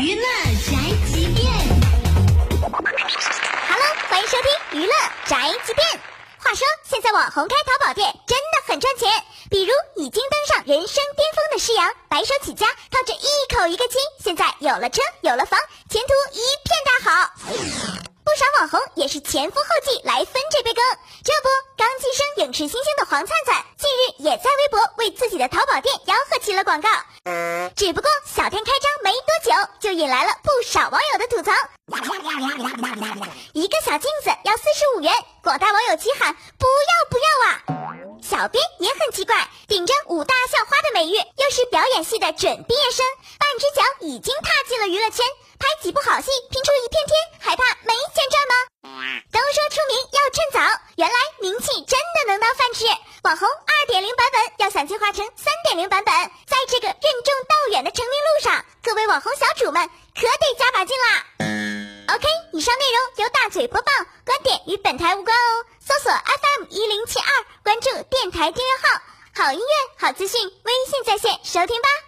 娱乐宅急便，Hello，欢迎收听娱乐宅急便。话说，现在网红开淘宝店真的很赚钱，比如已经登上人生巅峰的施阳，白手起家，靠着一口一个亲，现在有了车，有了房，前途一片大好。不少网红也是前赴后继来分这杯羹。这不，刚晋升影视新星的黄灿灿，近日也在微博为自己的淘宝店吆喝起了广告。只不过小店开张没，引来了不少网友的吐槽。一个小镜子要四十五元，广大网友齐喊不要不要啊！小编也很奇怪，顶着五大校花的美誉，又是表演系的准毕业生，半只脚已经踏进了娱乐圈，拍几部好戏拼出一片天，还怕没钱赚吗？都说出名要趁早，原来名气真的能当饭吃。网红二点零版本要想进化成三点零版本，在这个任重道远的成名路上，各各位网红小主们可得加把劲啦！OK，以上内容由大嘴播报，观点与本台无关哦。搜索 FM 一零七二，关注电台订阅号，好音乐、好资讯，微信在线收听吧。